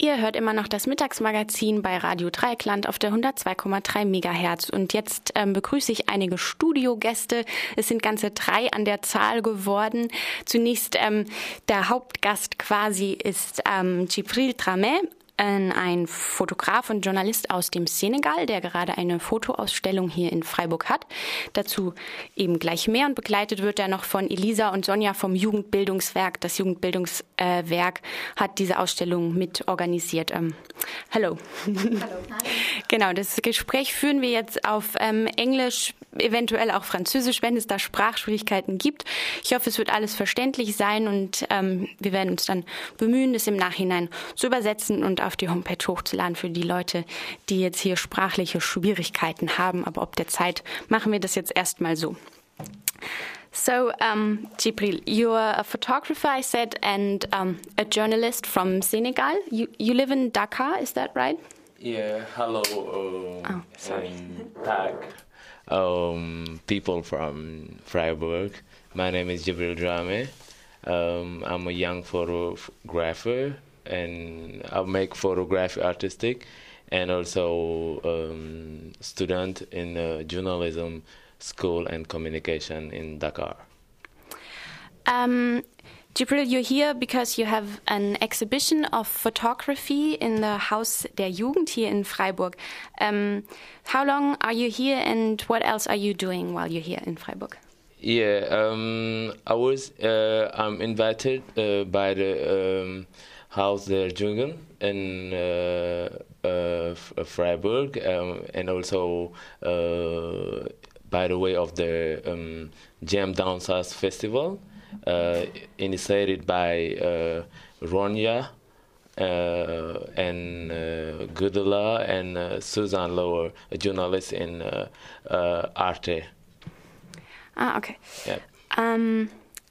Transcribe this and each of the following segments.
Ihr hört immer noch das Mittagsmagazin bei Radio Dreieckland auf der 102,3 Megahertz. Und jetzt ähm, begrüße ich einige Studiogäste. Es sind ganze drei an der Zahl geworden. Zunächst ähm, der Hauptgast quasi ist ähm, Gibril Tramé, ein Fotograf und Journalist aus dem Senegal, der gerade eine Fotoausstellung hier in Freiburg hat. Dazu eben gleich mehr und begleitet wird er noch von Elisa und Sonja vom Jugendbildungswerk. Das Jugendbildungswerk hat diese Ausstellung mit organisiert. Ähm, hallo. Hallo. genau, das Gespräch führen wir jetzt auf ähm, Englisch, eventuell auch Französisch, wenn es da Sprachschwierigkeiten gibt. Ich hoffe, es wird alles verständlich sein und ähm, wir werden uns dann bemühen, das im Nachhinein zu übersetzen und auf die Homepage hochzuladen für die Leute, die jetzt hier sprachliche Schwierigkeiten haben. Aber ob der Zeit machen wir das jetzt erstmal so. So, um, Jibril, you're a photographer, I said, and um, a journalist from Senegal. You, you live in Dakar, is that right? Yeah, hello. Um, oh, sorry. Um, people from Freiburg. My name is Jibril Drame. Um, I'm a young photographer and I make photography artistic and also um, student in uh, journalism school and communication in Dakar. Um, Djibril, you're here because you have an exhibition of photography in the Haus der Jugend here in Freiburg. Um, how long are you here and what else are you doing while you're here in Freiburg? Yeah, um, I was uh, I'm invited uh, by the Haus der Jugend in uh, uh, Freiburg, um, and also uh, by the way of the um, Jam Down South Festival, uh, initiated by uh, Ronya. Uh, and uh, Gudula and uh, Susan Lower, a journalist in Arte. Ah, okay. Yeah. Um,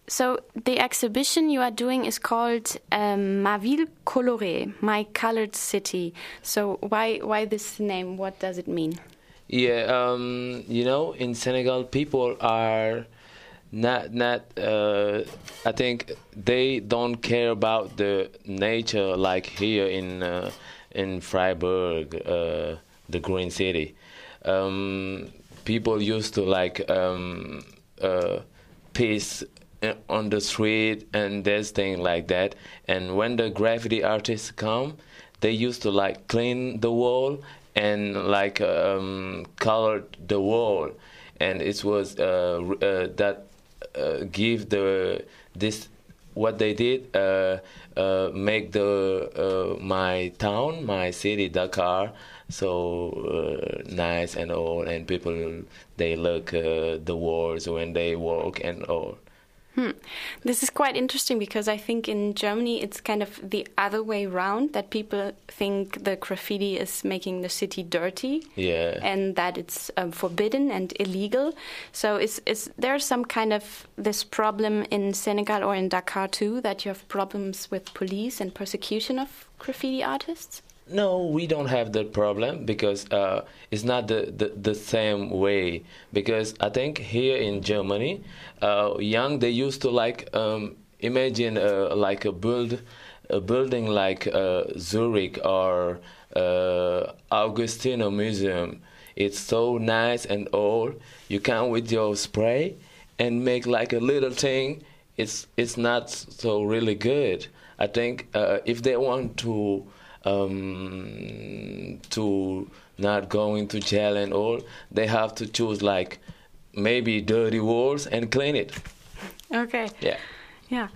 so the exhibition you are doing is called um, Ma Ville Colorée, My Colored City. So why why this name? What does it mean? Yeah, um, you know, in Senegal, people are not not. Uh, I think they don't care about the nature like here in uh, in Freiburg, uh, the green city. Um, people used to like um, uh, peace on the street and there's thing like that. And when the graffiti artists come, they used to like clean the wall and like um, color the wall, and it was uh, uh, that uh, give the this what they did uh, uh, make the uh, my town my city Dakar so nice and all. And people they look the walls when they walk and all Hmm. This is quite interesting because I think in Germany it's kind of the other way around that people think the graffiti is making the city dirty, yeah, and that it's um, forbidden and illegal. So is is there some kind of this problem in Senegal or in Dakar too that you have problems with police and persecution of graffiti artists? No, we don't have that problem because uh, it's not the, the, the, same way. Because I think here in Germany, uh, young they used to like um, imagine uh, like a build a building like uh, Zurich or uh, Augustino Museum. It's so nice and old. You come with your spray and make like a little thing. It's it's not so really good. I think uh, if they want to um, to not going to jail and all, they have to choose like maybe dirty walls and clean it. Okay. Yeah. Yeah.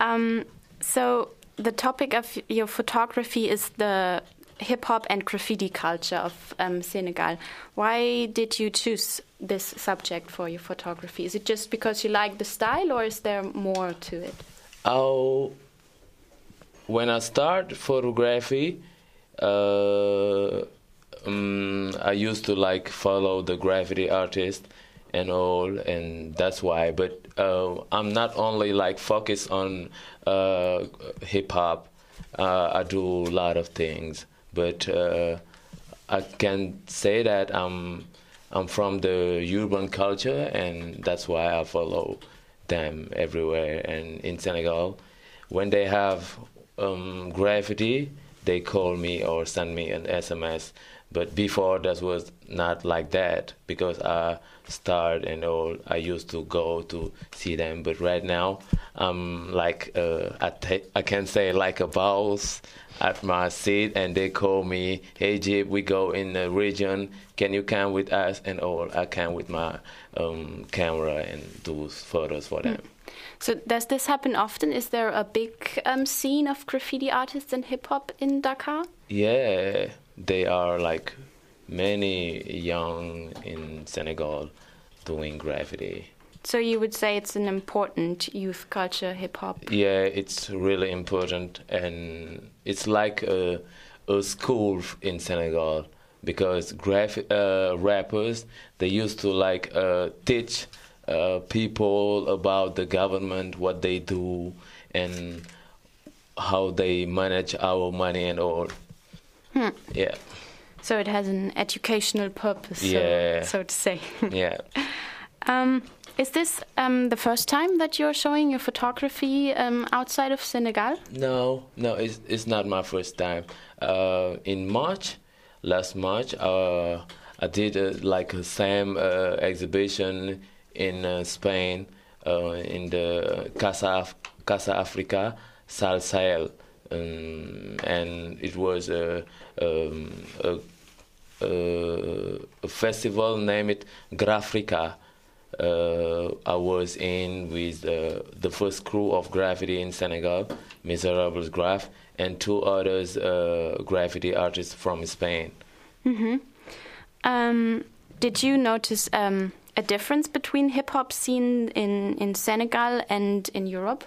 Um, so the topic of your photography is the hip hop and graffiti culture of um, Senegal. Why did you choose this subject for your photography? Is it just because you like the style, or is there more to it? Oh, when I start photography, uh, um, I used to like follow the graffiti artist and all, and that's why. But uh, I'm not only like focused on uh, hip hop. Uh, I do a lot of things, but uh, I can say that I'm I'm from the urban culture, and that's why I follow them everywhere. And in Senegal, when they have um, graffiti, they call me or send me an SMS. But before that was not like that because I started and all. I used to go to see them, but right now I'm like uh, I, can say like a boss at my seat, and they call me, "Hey Jeep, we go in the region. Can you come with us?" And all I can with my um, camera and do photos for them. So does this happen often? Is there a big um, scene of graffiti artists and hip hop in Dakar? Yeah, they are like many young in Senegal doing graffiti. So you would say it's an important youth culture, hip hop. Yeah, it's really important, and it's like a, a school in Senegal because graph- uh, rappers they used to like uh, teach uh, people about the government, what they do, and how they manage our money and all. Hmm. Yeah. So it has an educational purpose, Yeah. so, so to say. Yeah. um, is this um, the first time that you're showing your photography um, outside of Senegal? No, no, it's it's not my first time. Uh, in March, last March, uh, I did uh, like a same uh, exhibition in uh, Spain, uh, in the Casa Af- Casa Africa Sal Sahel, um, and it was a, um, a, a, a festival named Grafrica. Uh, I was in with uh, the first crew of graffiti in Senegal, Miserables Graph, and two others uh, graffiti artists from Spain. hmm Um, did you notice um, a difference between hip hop scene in, in Senegal and in Europe?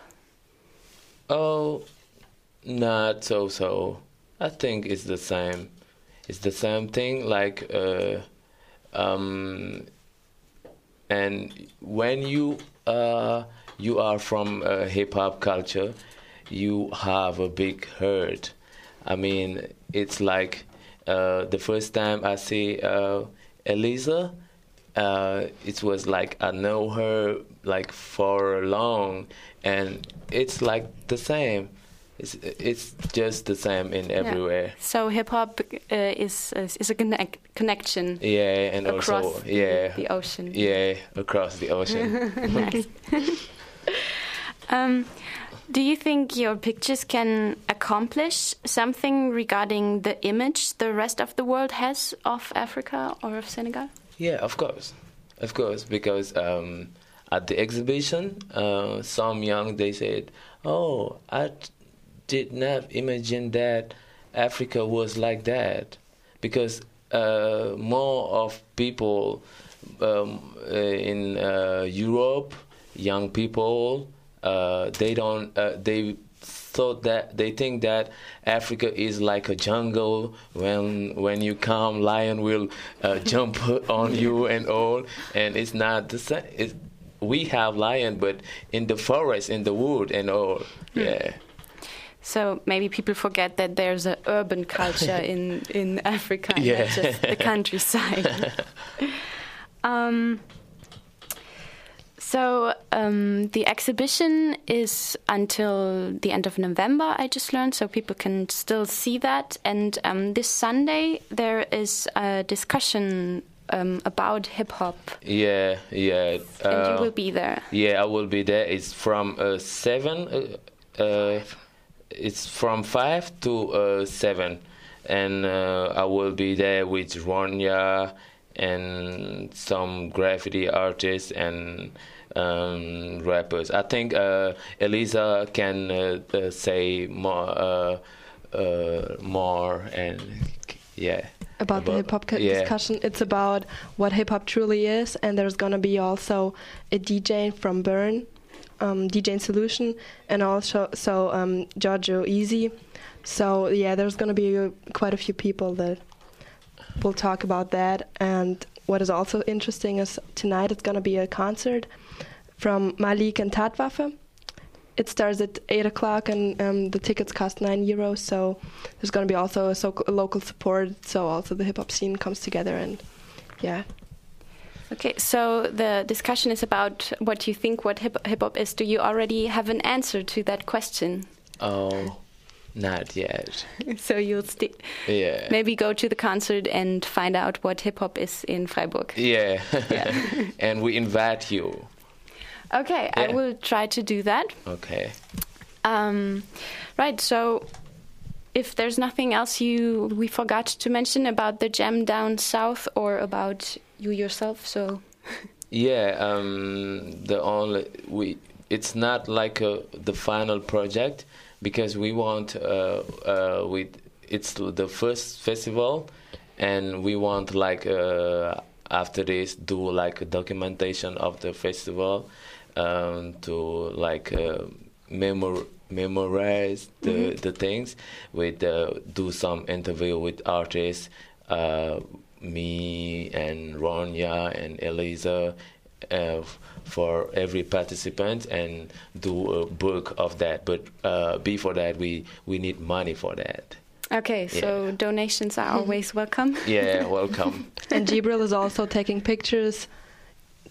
Oh, not so so. I think it's the same. It's the same thing. Like, uh, um, and when you uh, you are from a hip hop culture, you have a big hurt. I mean, it's like uh, the first time I see uh, Elisa, uh, it was like I know her like for long, and it's like the same. It's it's just the same in everywhere. So hip hop uh, is, is is a connect, connection Yeah, and across also the- yeah, the ocean. yeah, across the ocean. nice. um, do you think your pictures can accomplish something regarding the image the rest of the world has of Africa or of Senegal? Yeah, of course, of course, because um, at the exhibition, uh, some young they said, "Oh, I did not imagine that Africa was like that," because uh, more of people um, uh, in uh, Europe, young people, uh, they don't, uh, they thought that they think that Africa is like a jungle. When when you come, lion will uh, jump on you and all, and it's not the same. It's, we have lion, but in the forest, in the wood, and all. Yeah. So maybe people forget that there's an urban culture in in Africa, Yeah. not just the countryside. um, so um, the exhibition is until the end of November. I just learned, so people can still see that. And um, this Sunday there is a discussion um, about hip hop, Yeah, yeah. and you uh, will be there. Yeah, I will be there. It's from uh, seven. Uh, uh, it's from five to uh, seven, and uh, I will be there with Ronya and some graffiti artists and um, rappers. I think uh, Elisa can uh, uh, say more, uh, uh, more, and yeah. about the hip hop yeah. discussion. It's about what hip hop truly is, and there's gonna be also a DJ from Bern, um, DJ Solution, and also so um, Giorgio Easy. So yeah, there's gonna be uh, quite a few people that will talk about that. And what is also interesting is tonight it's gonna be a concert from Malik and Tatwaffe. It starts at eight o'clock, and um, the tickets cost nine euros. So there's going to be also a, so- a local support. So also the hip hop scene comes together, and yeah, Okay, so the discussion is about what you think what hip hip hop is. Do you already have an answer to that question? Oh, Not yet. So you'll Yeah. maybe go to the concert and find out what hip hop is in Freiburg. Yeah. Yeah. and we invite you. Okay, I will try to do that. Okay. Um, right. So, if there's nothing else you we forgot to mention about the jam down south or about you yourself, so. Yeah, um, the only we it's not like a, the final project because we want uh, uh, it's the first festival and we want like uh, after this do like a documentation of the festival um, to like uh, memor memorize the the things with uh, do some interview with artists uh, me and Ronya and Elisa uh, for every participant and do a book of that. But uh, before that, we we need money for that. okay. So Yeah. donations are always welcome. Yeah, welcome. And Djibril is also taking pictures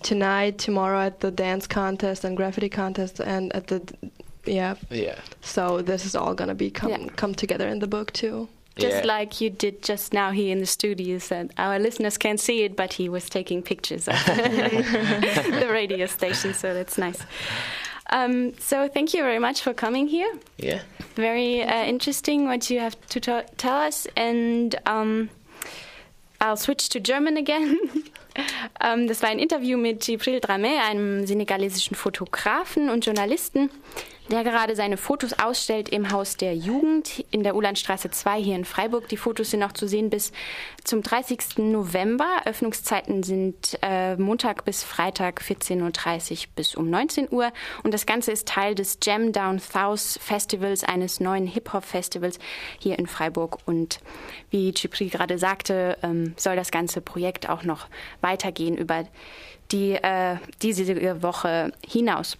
tonight, tomorrow at the dance contest and graffiti contest, and at the yeah. yeah, So this is all gonna be come Yeah. come together in the book too. Just yeah. like you did just now here in the studio, said our listeners can't see it, but he was taking pictures of the radio station, so that's nice. Um, so thank you very much for coming here. yeah. Very uh, interesting what you have to t- tell us, and um, I'll switch to German again. ähm, das war ein Interview mit Djibril Drame, einem senegalesischen Fotografen und Journalisten, der gerade seine Fotos ausstellt im Haus der Jugend in der Ulandstraße 2 hier in Freiburg. Die Fotos sind noch zu sehen bis zum 30. November. Öffnungszeiten sind äh, Montag bis Freitag 14.30 Uhr bis um 19 Uhr. Und das Ganze ist Teil des Jam Down South Festivals, eines neuen Hip-Hop-Festivals hier in Freiburg. Und wie Chipri gerade sagte, ähm, soll das ganze Projekt auch noch weitergehen über die, äh, diese Woche hinaus.